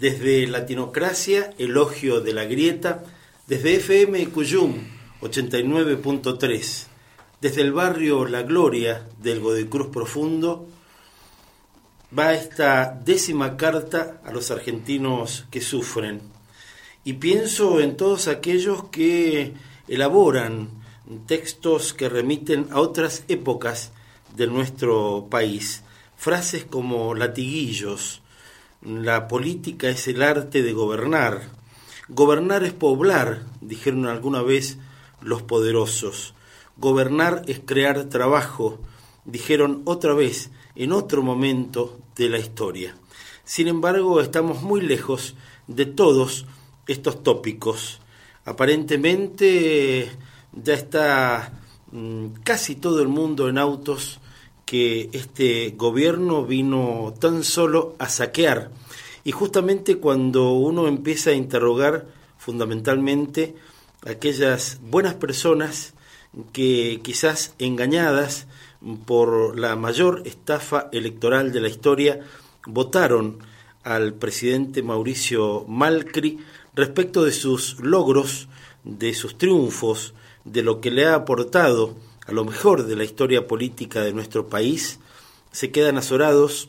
desde Latinocracia, Elogio de la Grieta, desde FM Cuyum 89.3, desde el barrio La Gloria del Godecruz Profundo, va esta décima carta a los argentinos que sufren. Y pienso en todos aquellos que elaboran textos que remiten a otras épocas de nuestro país. Frases como latiguillos, la política es el arte de gobernar, gobernar es poblar, dijeron alguna vez los poderosos, gobernar es crear trabajo, dijeron otra vez en otro momento de la historia. Sin embargo, estamos muy lejos de todos estos tópicos. Aparentemente ya está mm, casi todo el mundo en autos que este gobierno vino tan solo a saquear. Y justamente cuando uno empieza a interrogar fundamentalmente aquellas buenas personas que quizás engañadas por la mayor estafa electoral de la historia votaron al presidente Mauricio Malcri respecto de sus logros, de sus triunfos, de lo que le ha aportado a lo mejor de la historia política de nuestro país, se quedan azorados,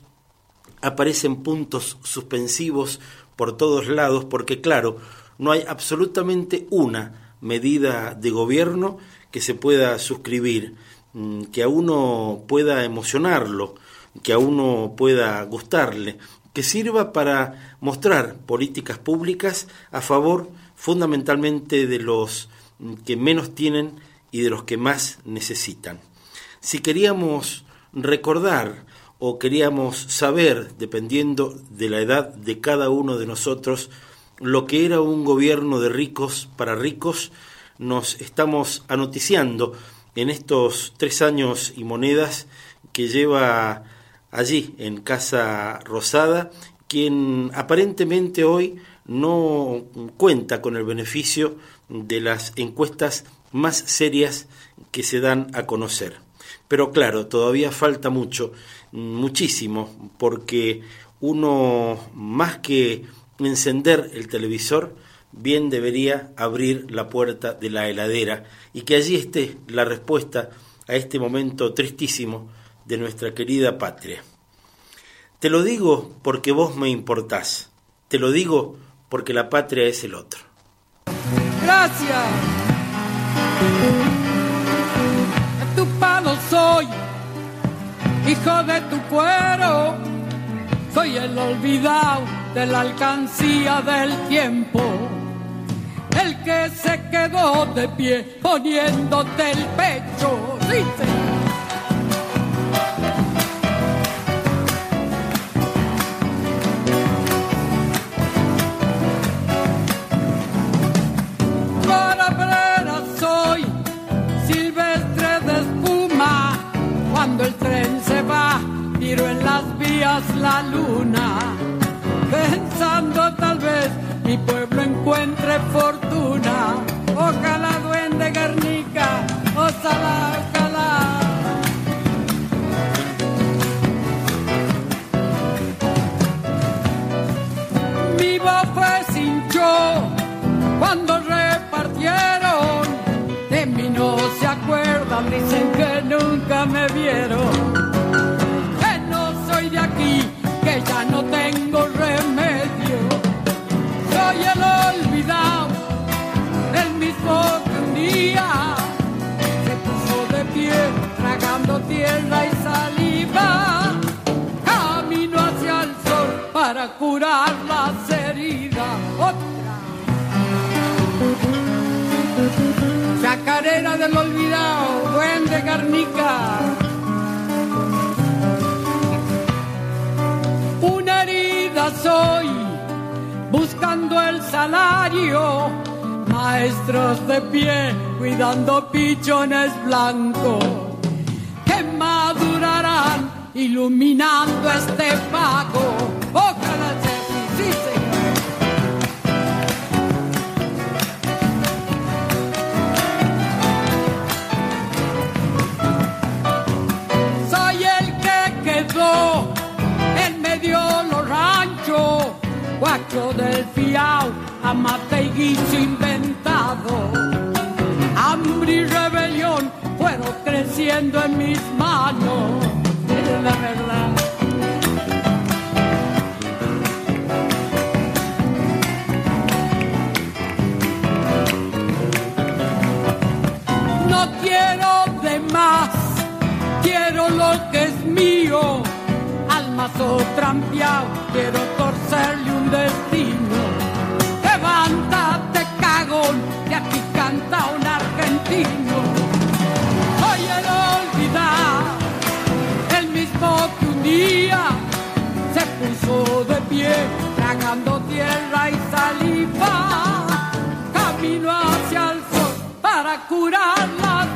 aparecen puntos suspensivos por todos lados, porque claro, no hay absolutamente una medida de gobierno que se pueda suscribir, mm, que a uno pueda emocionarlo, que a uno pueda gustarle, que sirva para mostrar políticas públicas a favor fundamentalmente de los mm, que menos tienen y de los que más necesitan. Si queríamos recordar o queríamos saber, dependiendo de la edad de cada uno de nosotros, lo que era un gobierno de ricos para ricos, nos estamos anoticiando en estos tres años y monedas que lleva allí en Casa Rosada, quien aparentemente hoy no cuenta con el beneficio de las encuestas más serias que se dan a conocer. Pero claro, todavía falta mucho, muchísimo, porque uno más que encender el televisor, bien debería abrir la puerta de la heladera y que allí esté la respuesta a este momento tristísimo de nuestra querida patria. Te lo digo porque vos me importás, te lo digo porque la patria es el otro. Gracias. Tu palo soy, hijo de tu cuero, soy el olvidado de la alcancía del tiempo, el que se quedó de pie poniéndote el pecho. La luna, pensando tal vez mi pueblo encuentre fortuna. Ojalá duende Guernica, ojalá, ojalá. Mi voz fue hinchó cuando repartieron. De mí no se acuerdan, dicen que nunca me vieron Otra. Chacarera del olvidado, duende garnica soy, buscando el salario, maestros de pie, cuidando pichones blancos, que madurarán iluminando este pago. Del fiao, amate y guiso inventado. Hambre y rebelión fueron creciendo en mis manos, es la verdad. No quiero de más, quiero lo que es mío. Al mazo trampeado, quiero destino. Levántate, cagón, que aquí canta un argentino. Soy el olvidar, el mismo que un día se puso de pie, tragando tierra y saliva. Camino hacia el sol para curar la